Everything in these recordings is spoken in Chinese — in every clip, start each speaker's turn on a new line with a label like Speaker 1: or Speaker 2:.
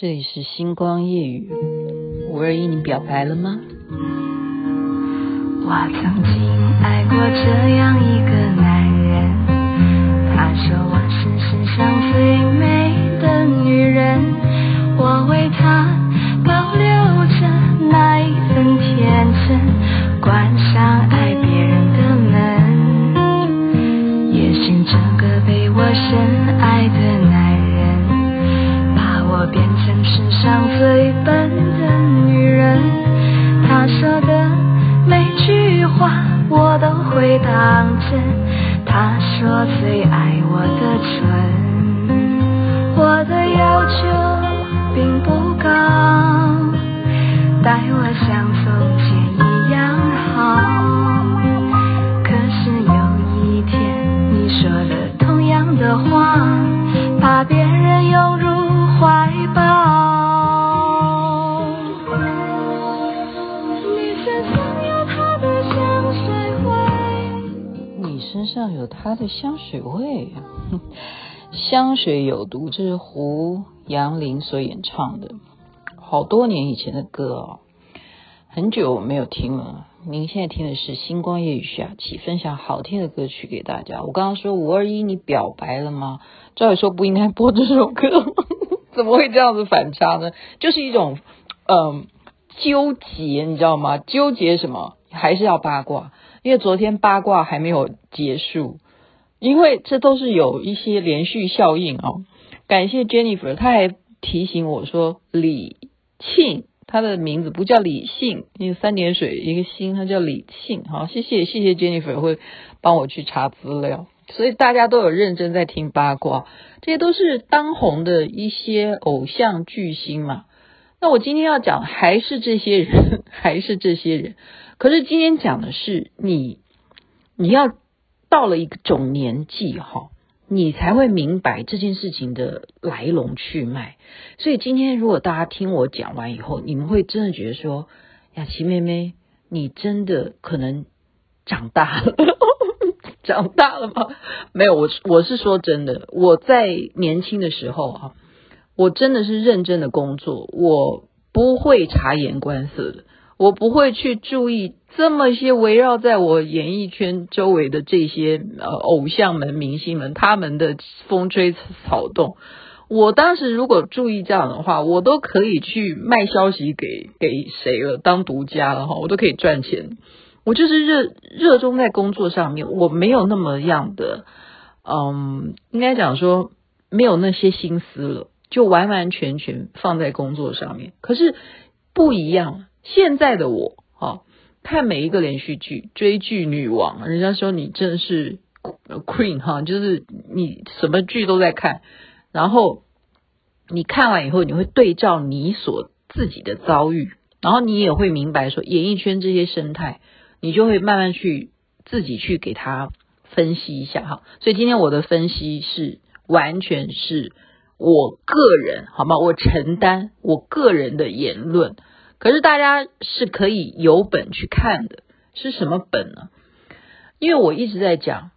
Speaker 1: 这里是星光夜雨，五二一，你表白了吗？
Speaker 2: 我曾经爱过这样一个男人，他说我是世上最美的女人，我为他保留着那一份天真，关上爱别人的门，也许这个被我深成世上最笨的女人，她说的每句话我都会当真。她说最爱我的唇，我的要求并不高，待我像从前
Speaker 1: 香水味，香水有毒，这是胡杨林所演唱的，好多年以前的歌哦，很久没有听了。您现在听的是星光夜雨下起分享好听的歌曲给大家。我刚刚说五二一，你表白了吗？照理说不应该播这首歌，怎么会这样子反差呢？就是一种嗯纠结，你知道吗？纠结什么？还是要八卦。因为昨天八卦还没有结束，因为这都是有一些连续效应哦。感谢 Jennifer，他还提醒我说李沁，他的名字不叫李沁，一个三点水一个心，他叫李沁。好，谢谢谢谢 Jennifer 会帮我去查资料，所以大家都有认真在听八卦，这些都是当红的一些偶像巨星嘛。那我今天要讲还是这些人，还是这些人。可是今天讲的是你，你要到了一种年纪哈，你才会明白这件事情的来龙去脉。所以今天如果大家听我讲完以后，你们会真的觉得说，雅琪妹妹，你真的可能长大了，长大了吗？没有，我我是说真的，我在年轻的时候啊，我真的是认真的工作，我不会察言观色的。我不会去注意这么些围绕在我演艺圈周围的这些呃偶像们、明星们，他们的风吹草动。我当时如果注意这样的话，我都可以去卖消息给给谁了，当独家了哈，我都可以赚钱。我就是热热衷在工作上面，我没有那么样的，嗯，应该讲说没有那些心思了，就完完全全放在工作上面。可是不一样。现在的我，哈，看每一个连续剧，追剧女王，人家说你真是 queen 哈，就是你什么剧都在看，然后你看完以后，你会对照你所自己的遭遇，然后你也会明白说演艺圈这些生态，你就会慢慢去自己去给他分析一下哈。所以今天我的分析是完全是我个人，好吗？我承担我个人的言论。可是大家是可以有本去看的，是什么本呢？因为我一直在讲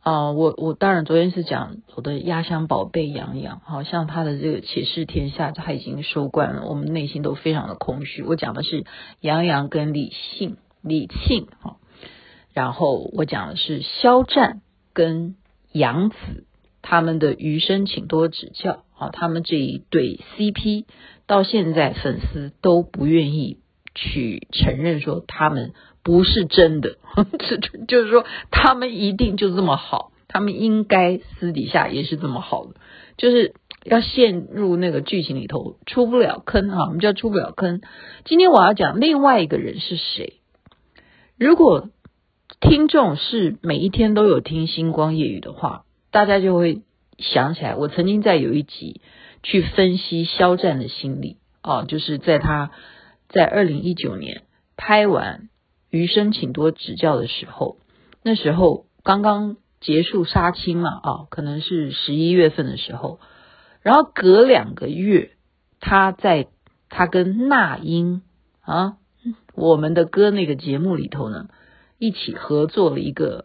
Speaker 1: 啊、我我当然昨天是讲我的压箱宝贝杨洋，好像他的这个且试天下他已经收官了，我们内心都非常的空虚。我讲的是杨洋跟李信、李沁哈，然后我讲的是肖战跟杨紫他们的余生，请多指教啊，他们这一对 CP。到现在，粉丝都不愿意去承认说他们不是真的，就是说他们一定就这么好，他们应该私底下也是这么好的，就是要陷入那个剧情里头出不了坑啊，我们叫出不了坑。今天我要讲另外一个人是谁？如果听众是每一天都有听星光夜语的话，大家就会想起来，我曾经在有一集。去分析肖战的心理啊，就是在他在二零一九年拍完《余生，请多指教》的时候，那时候刚刚结束杀青嘛啊，可能是十一月份的时候，然后隔两个月，他在他跟那英啊，我们的歌那个节目里头呢，一起合作了一个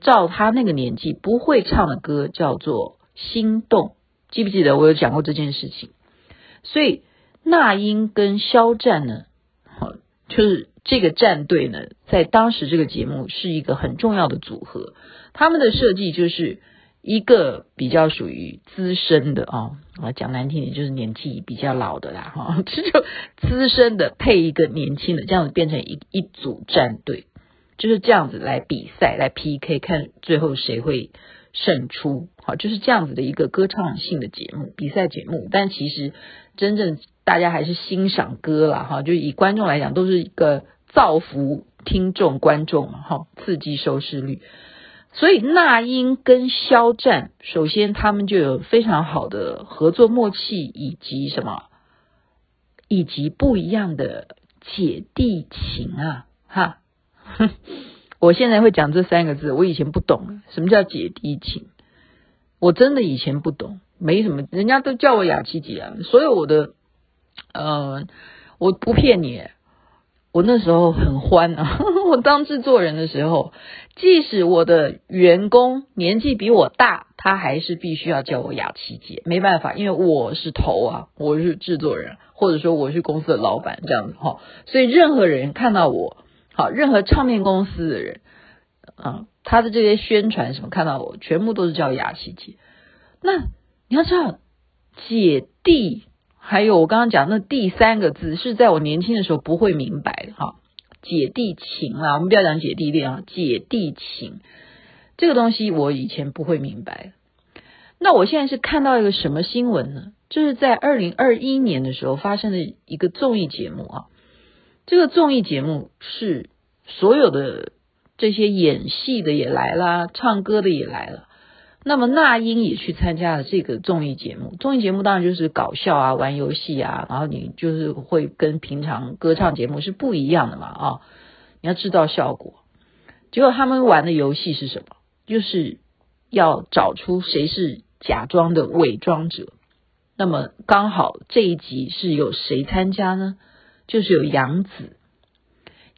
Speaker 1: 照他那个年纪不会唱的歌，叫做《心动》。记不记得我有讲过这件事情？所以那英跟肖战呢，好，就是这个战队呢，在当时这个节目是一个很重要的组合。他们的设计就是一个比较属于资深的啊，啊讲难听点就是年纪比较老的啦，哈，这 就资深的配一个年轻的，这样子变成一一组战队，就是这样子来比赛来 PK，看最后谁会胜出。好，就是这样子的一个歌唱性的节目，比赛节目。但其实真正大家还是欣赏歌啦，哈，就以观众来讲，都是一个造福听众观众，哈，刺激收视率。所以那英跟肖战，首先他们就有非常好的合作默契，以及什么，以及不一样的姐弟情啊，哈。我现在会讲这三个字，我以前不懂什么叫姐弟情。我真的以前不懂，没什么，人家都叫我雅琪姐啊。所有我的，呃，我不骗你，我那时候很欢啊。我当制作人的时候，即使我的员工年纪比我大，他还是必须要叫我雅琪姐。没办法，因为我是头啊，我是制作人，或者说我是公司的老板这样子哈。所以任何人看到我，好，任何唱片公司的人，啊。他的这些宣传什么看到我，全部都是叫雅琪姐。那你要知道，姐弟，还有我刚刚讲那第三个字，是在我年轻的时候不会明白的哈。姐弟情啊，我们不要讲姐弟恋啊，姐弟情这个东西我以前不会明白。那我现在是看到一个什么新闻呢？就是在二零二一年的时候发生的一个综艺节目啊。这个综艺节目是所有的。这些演戏的也来了，唱歌的也来了。那么那英也去参加了这个综艺节目。综艺节目当然就是搞笑啊，玩游戏啊，然后你就是会跟平常歌唱节目是不一样的嘛啊、你要制造效果。结果他们玩的游戏是什么？就是要找出谁是假装的伪装者。那么刚好这一集是有谁参加呢？就是有杨紫，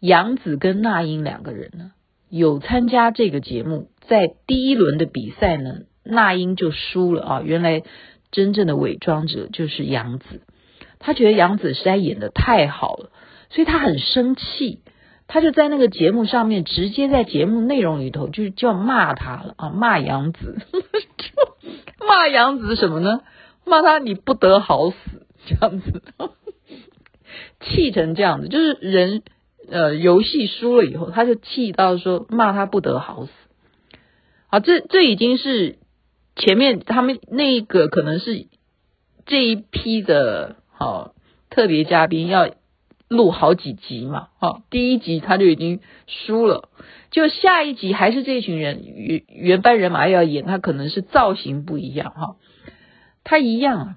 Speaker 1: 杨紫跟那英两个人呢。有参加这个节目，在第一轮的比赛呢，那英就输了啊！原来真正的伪装者就是杨紫，他觉得杨紫实在演得太好了，所以他很生气，他就在那个节目上面直接在节目内容里头就就要骂他了啊，骂杨紫，骂杨紫什么呢？骂他你不得好死这样子，气成这样子，就是人。呃，游戏输了以后，他就气到说骂他不得好死。好，这这已经是前面他们那个可能是这一批的好特别嘉宾要录好几集嘛。好，第一集他就已经输了，就下一集还是这群人原原班人马要演，他可能是造型不一样哈，他一样，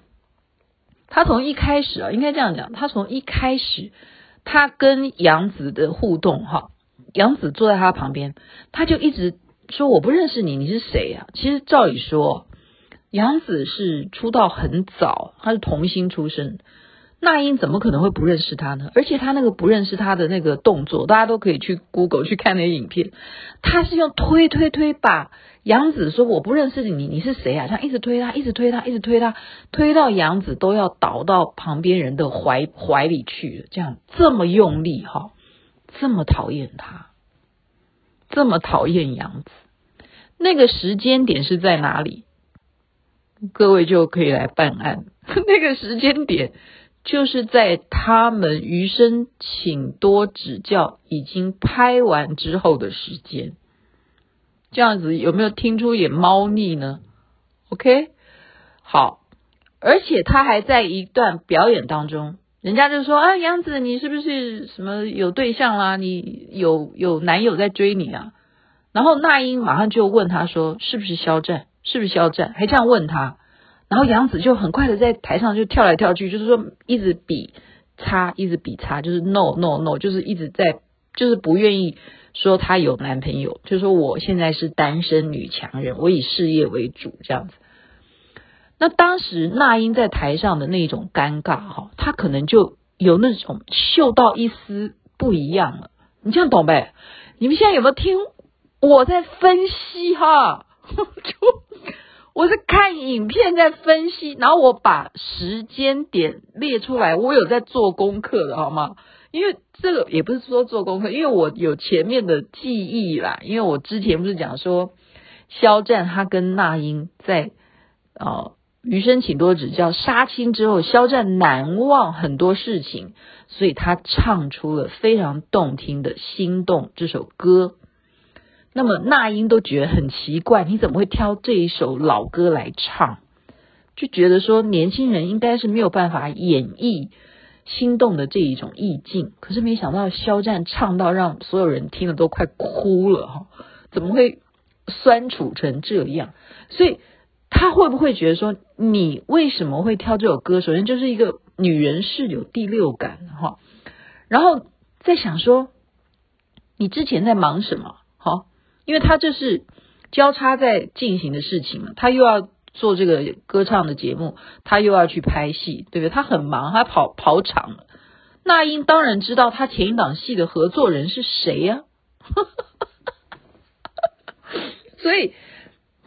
Speaker 1: 他从一开始啊，应该这样讲，他从一开始。他跟杨紫的互动，哈，杨紫坐在他旁边，他就一直说：“我不认识你，你是谁呀？”其实照理说，杨紫是出道很早，他是童星出身。那英怎么可能会不认识他呢？而且他那个不认识他的那个动作，大家都可以去 Google 去看那影片。他是用推推推把杨紫说，我不认识你，你是谁啊？这样一直推他，一直推他，一直推他，推到杨紫都要倒到旁边人的怀怀里去。这样这么用力哈，这么讨厌他，这么讨厌杨紫。那个时间点是在哪里？各位就可以来办案。那个时间点。就是在他们余生，请多指教已经拍完之后的时间，这样子有没有听出一点猫腻呢？OK，好，而且他还在一段表演当中，人家就说啊，杨紫，你是不是什么有对象啦？你有有男友在追你啊？然后那英马上就问他说，是不是肖战？是不是肖战？还这样问他。然后杨紫就很快的在台上就跳来跳去，就是说一直比叉，一直比叉，就是 no no no，就是一直在，就是不愿意说她有男朋友，就是说我现在是单身女强人，我以事业为主这样子。那当时那英在台上的那种尴尬哈，她可能就有那种嗅到一丝不一样了。你这样懂呗？你们现在有没有听我在分析哈？就。我是看影片在分析，然后我把时间点列出来，我有在做功课的好吗？因为这个也不是说做功课，因为我有前面的记忆啦。因为我之前不是讲说，肖战他跟那英在哦。余生请多指教。杀青之后，肖战难忘很多事情，所以他唱出了非常动听的《心动》这首歌。那么那英都觉得很奇怪，你怎么会挑这一首老歌来唱？就觉得说年轻人应该是没有办法演绎《心动》的这一种意境。可是没想到肖战唱到让所有人听了都快哭了哈！怎么会酸楚成这样？所以。他会不会觉得说，你为什么会挑这首歌？首先就是一个女人是有第六感哈，然后在想说，你之前在忙什么？因为他这是交叉在进行的事情嘛，他又要做这个歌唱的节目，他又要去拍戏，对不对？他很忙，他跑跑场。那英当然知道他前一档戏的合作人是谁呀，所以。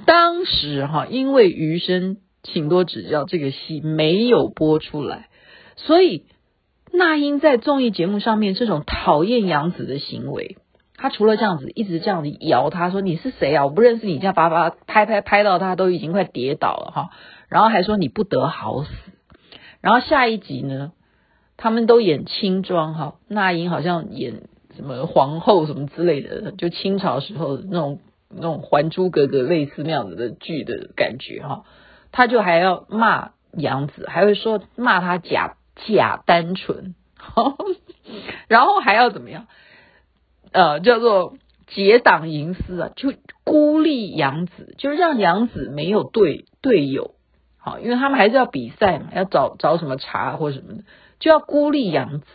Speaker 1: 当时哈，因为《余生，请多指教》这个戏没有播出来，所以那英在综艺节目上面这种讨厌杨紫的行为，他除了这样子一直这样子摇他说，你是谁啊？我不认识你，这样叭叭拍拍拍到他都已经快跌倒了哈，然后还说你不得好死。然后下一集呢，他们都演清装哈，那英好像演什么皇后什么之类的，就清朝时候那种。那种《还珠格格》类似那样子的剧的感觉哈，他就还要骂杨紫，还会说骂他假假单纯，然后还要怎么样？呃，叫做结党营私啊，就孤立杨子，就是让杨子没有队队友，好，因为他们还是要比赛嘛，要找找什么茬或什么的，就要孤立杨子，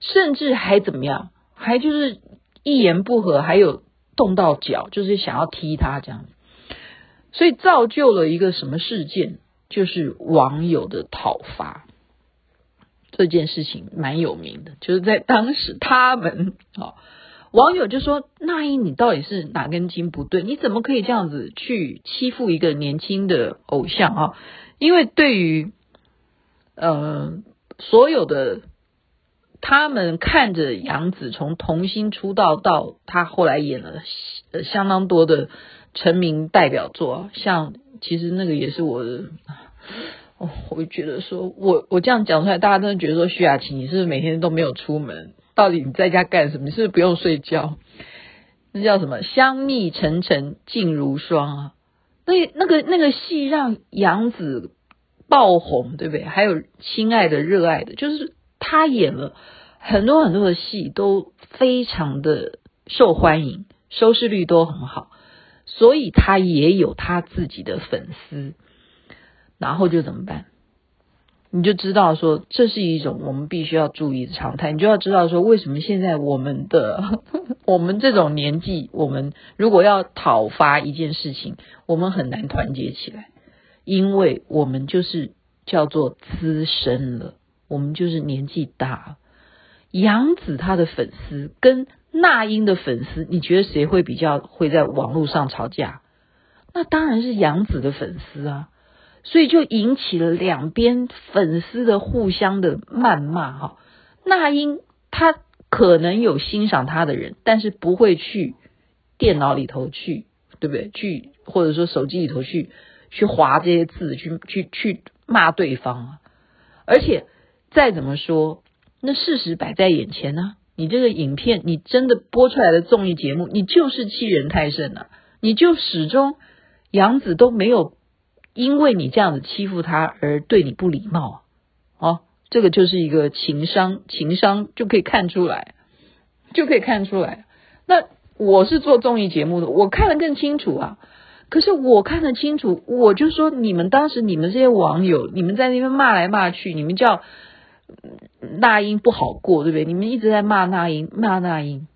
Speaker 1: 甚至还怎么样？还就是一言不合，还有。动到脚，就是想要踢他这样，所以造就了一个什么事件？就是网友的讨伐。这件事情蛮有名的，就是在当时他们啊，网友就说：“那英，你到底是哪根筋不对？你怎么可以这样子去欺负一个年轻的偶像啊？”因为对于呃所有的。他们看着杨紫从童星出道到她后来演了相当多的成名代表作，像其实那个也是我的，哦，我觉得说我我这样讲出来，大家真的觉得说徐雅琪你是不是每天都没有出门？到底你在家干什么？你是不是不用睡觉？那叫什么？香蜜沉沉烬如霜啊！那那个那个戏让杨紫爆红，对不对？还有亲爱的热爱的，就是。他演了很多很多的戏，都非常的受欢迎，收视率都很好，所以他也有他自己的粉丝。然后就怎么办？你就知道说，这是一种我们必须要注意的常态。你就要知道说，为什么现在我们的 我们这种年纪，我们如果要讨伐一件事情，我们很难团结起来，因为我们就是叫做资深了。我们就是年纪大，杨紫她的粉丝跟那英的粉丝，你觉得谁会比较会在网络上吵架？那当然是杨紫的粉丝啊，所以就引起了两边粉丝的互相的谩骂哈。那英她可能有欣赏她的人，但是不会去电脑里头去，对不对？去或者说手机里头去去划这些字，去去去骂对方啊，而且。再怎么说，那事实摆在眼前呢、你这个影片，你真的播出来的综艺节目，你就是欺人太甚了、你就始终杨紫都没有因为你这样子欺负他而对你不礼貌哦，这个就是一个情商，情商就可以看出来，就可以看出来。那我是做综艺节目的，我看得更清楚啊。可是我看得清楚，我就说你们当时你们这些网友，你们在那边骂来骂去，你们叫。那英不好过，对不对？你们一直在骂那英，骂那英。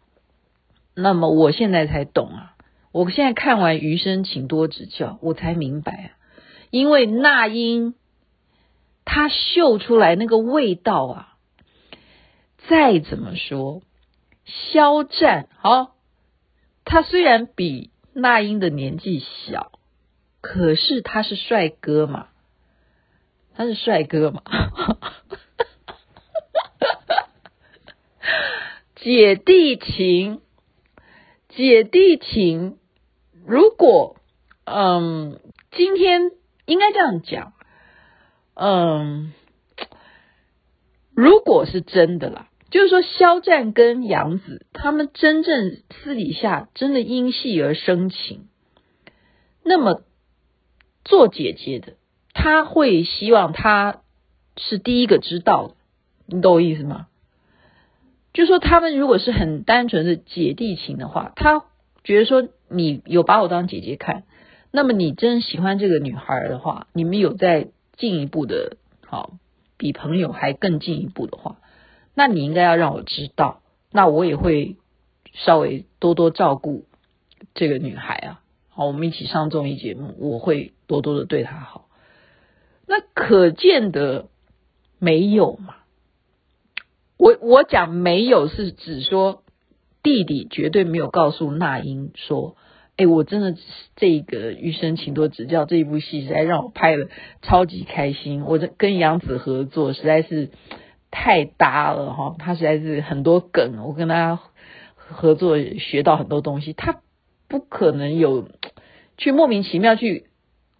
Speaker 1: 那么我现在才懂啊！我现在看完《余生，请多指教》，我才明白啊。因为那英她秀出来那个味道啊，再怎么说，肖战哦，他虽然比那英的年纪小，可是他是帅哥嘛，他是帅哥嘛，姐弟情，姐弟情，如果嗯，今天应该这样讲，嗯，如果是真的啦。就是说，肖战跟杨紫他们真正私底下真的因戏而生情，那么做姐姐的，她会希望他是第一个知道的，你懂我意思吗？就说，他们如果是很单纯的姐弟情的话，他觉得说你有把我当姐姐看，那么你真喜欢这个女孩的话，你们有再进一步的，好，比朋友还更进一步的话。那你应该要让我知道，那我也会稍微多多照顾这个女孩啊。好，我们一起上综艺节目，我会多多的对她好。那可见得没有嘛？我我讲没有是指说弟弟绝对没有告诉那英说，哎，我真的这个《余生请多指教》这一部戏实在让我拍的超级开心，我这跟杨紫合作实在是。太搭了哈，他实在是很多梗，我跟他合作学到很多东西。他不可能有去莫名其妙去，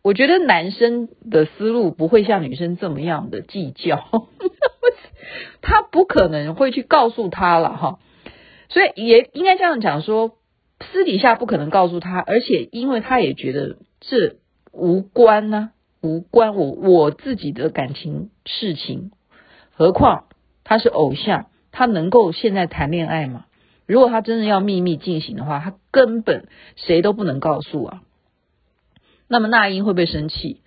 Speaker 1: 我觉得男生的思路不会像女生这么样的计较，他不可能会去告诉他了哈。所以也应该这样讲说，私底下不可能告诉他，而且因为他也觉得这无关呢、无关我我自己的感情事情。何况他是偶像，他能够现在谈恋爱吗？如果他真的要秘密进行的话，他根本谁都不能告诉啊。那么那英会不会生气？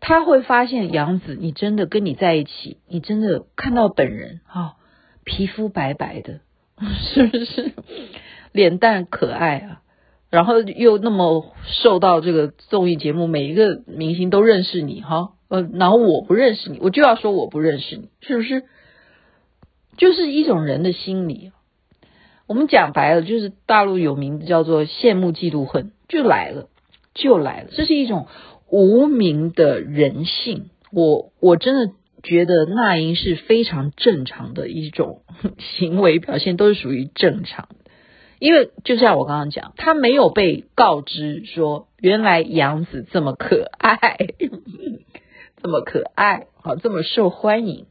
Speaker 1: 他会发现杨紫，你真的跟你在一起，你真的看到本人啊、皮肤白白的，是不是？脸蛋可爱啊，然后又那么受到这个综艺节目，每一个明星都认识你哈。呃，然后我不认识你，我就要说我不认识你，是不是？就是一种人的心理。我们讲白了，就是大陆有名字叫做羡慕、嫉妒、恨，就来了，就来了。这是一种无名的人性。我我真的觉得那英是非常正常的一种 行为表现，都是属于正常的。因为就像我刚刚讲，他没有被告知说，原来杨紫这么可爱。这么可爱，好，这么受欢迎，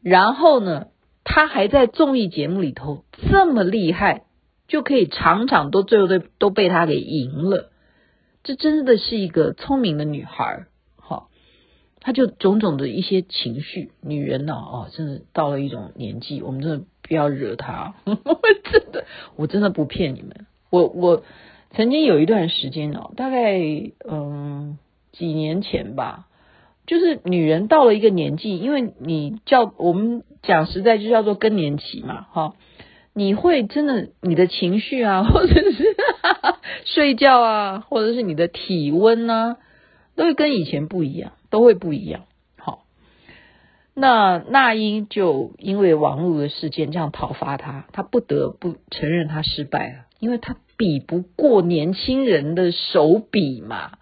Speaker 1: 然后呢，他还在综艺节目里头这么厉害，就可以场场都最后都都被他给赢了，这真的是一个聪明的女孩，好，他就种种的一些情绪，女人呢，哦，真的到了一种年纪，我们真的不要惹她，真的，我真的不骗你们，我我曾经有一段时间哦，大概嗯几年前吧。就是女人到了一个年纪，因为你叫我们讲实在就叫做更年期嘛，哈，你会真的你的情绪啊，或者是哈 哈睡觉啊，或者是你的体温啊，都会跟以前不一样，都会不一样。那那英就因为网络的事件这样讨伐他，他不得不承认他失败了，因为他比不过年轻人的手笔嘛。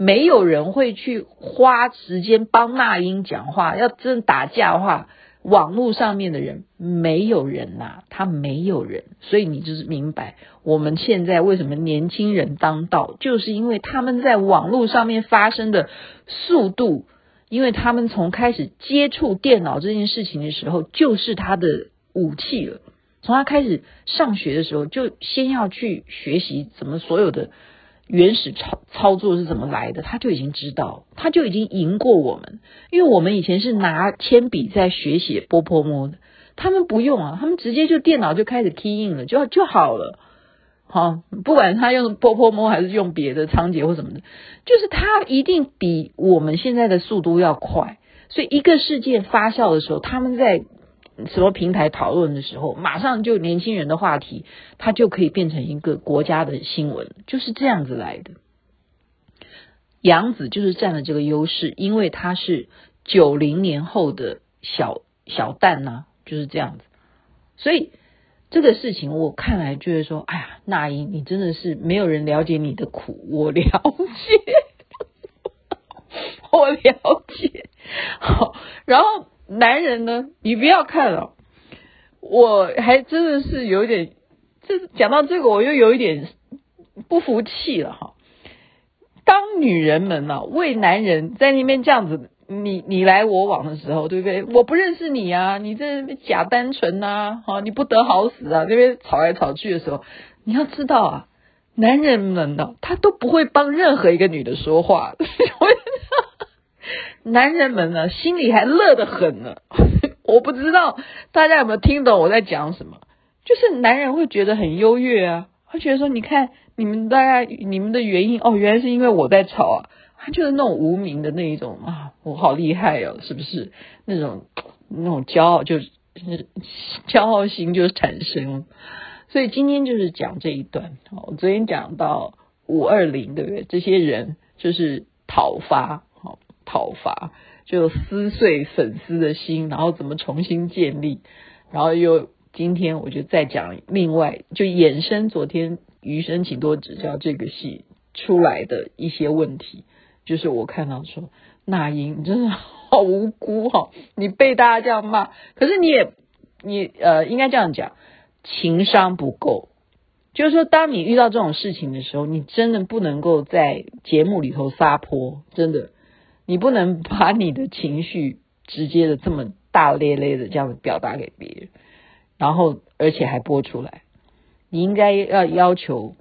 Speaker 1: 没有人会去花时间帮那英讲话。要真打架的话，网络上面的人没有人呐、他没有人，所以你就是明白我们现在为什么年轻人当道，就是因为他们在网络上面发生的速度，因为他们从开始接触电脑这件事情的时候，就是他的武器了。从他开始上学的时候，就先要去学习怎么所有的。原始操操作是怎么来的？他就已经知道，他就已经赢过我们。因为我们以前是拿铅笔在学写波泼摸的，他们不用啊，他们直接就电脑就开始 key in 了，就就好了。好，不管他用波泼摸还是用别的仓颉或什么的，就是他一定比我们现在的速度要快。所以一个事件发酵的时候，他们在。什么平台讨论的时候，马上就年轻人的话题，它就可以变成一个国家的新闻，就是这样子来的。杨紫就是占了这个优势，因为她是九零年后的小小旦呐、就是这样子。所以这个事情我看来就是说，哎呀，那英，你真的是没有人了解你的苦，我了解。我了解。好，然后男人呢，你不要看了，我还真的是有点，这讲到这个，我又有一点不服气了哈。当女人们呢、啊，为男人在那边这样子，你你来我往的时候，对不对？我不认识你啊，你这假单纯呐，哈，你不得好死啊，那边吵来吵去的时候，你要知道啊，男人们呢，他都不会帮任何一个女的说话，男人们呢，心里还乐得很呢。我不知道大家有没有听懂我在讲什么，就是男人会觉得很优越啊，会觉得说，你看。你们大家你们的原因哦，原来是因为我在吵啊，他就是那种无名的那一种啊，我好厉害哦，是不是？那种那种骄傲就是骄傲心就产生，所以今天就是讲这一段。我昨天讲到五二零，对不对？这些人就是讨伐，好讨伐，就撕碎粉丝的心，然后怎么重新建立，然后又今天我就再讲另外就衍生昨天。余生，请多指教。这个戏出来的一些问题，就是我看到说，那英你真的好无辜哈，你被大家这样骂，可是你也你呃，应该这样讲，情商不够。就是说，当你遇到这种事情的时候，你真的不能够在节目里头撒泼，真的，你不能把你的情绪直接的这么大咧咧的这样子表达给别人，然后而且还播出来。你应该要要求，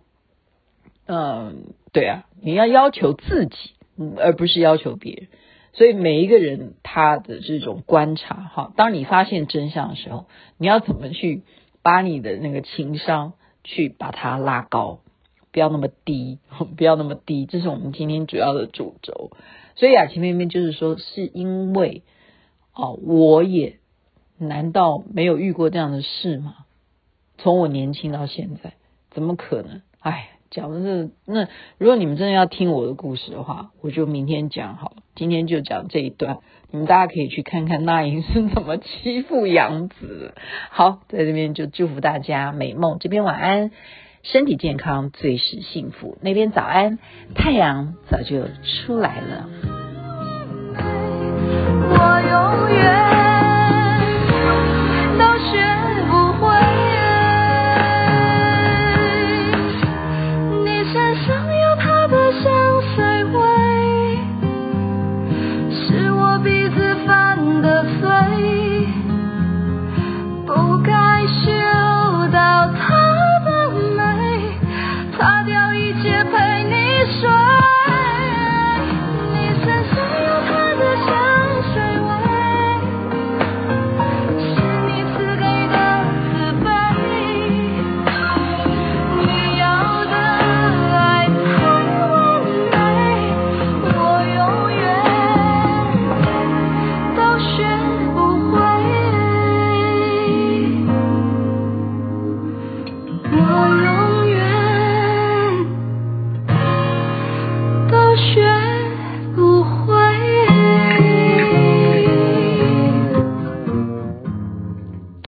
Speaker 1: 嗯，对啊，你要要求自己，而不是要求别人。所以每一个人他的这种观察，哈，当你发现真相的时候，你要怎么去把你的那个情商去把它拉高，不要那么低，不要那么低。这是我们今天主要的主轴。所以雅琪妹妹就是说，是因为哦，我也难道没有遇过这样的事吗？从我年轻到现在，怎么可能？哎，讲的是那，如果你们真的要听我的故事的话，我就明天讲好。今天就讲这一段，你们大家可以去看看那英是怎么欺负杨子。好，在这边就祝福大家美梦，这边晚安，身体健康，最是幸福。那边早安，太阳早就出来了。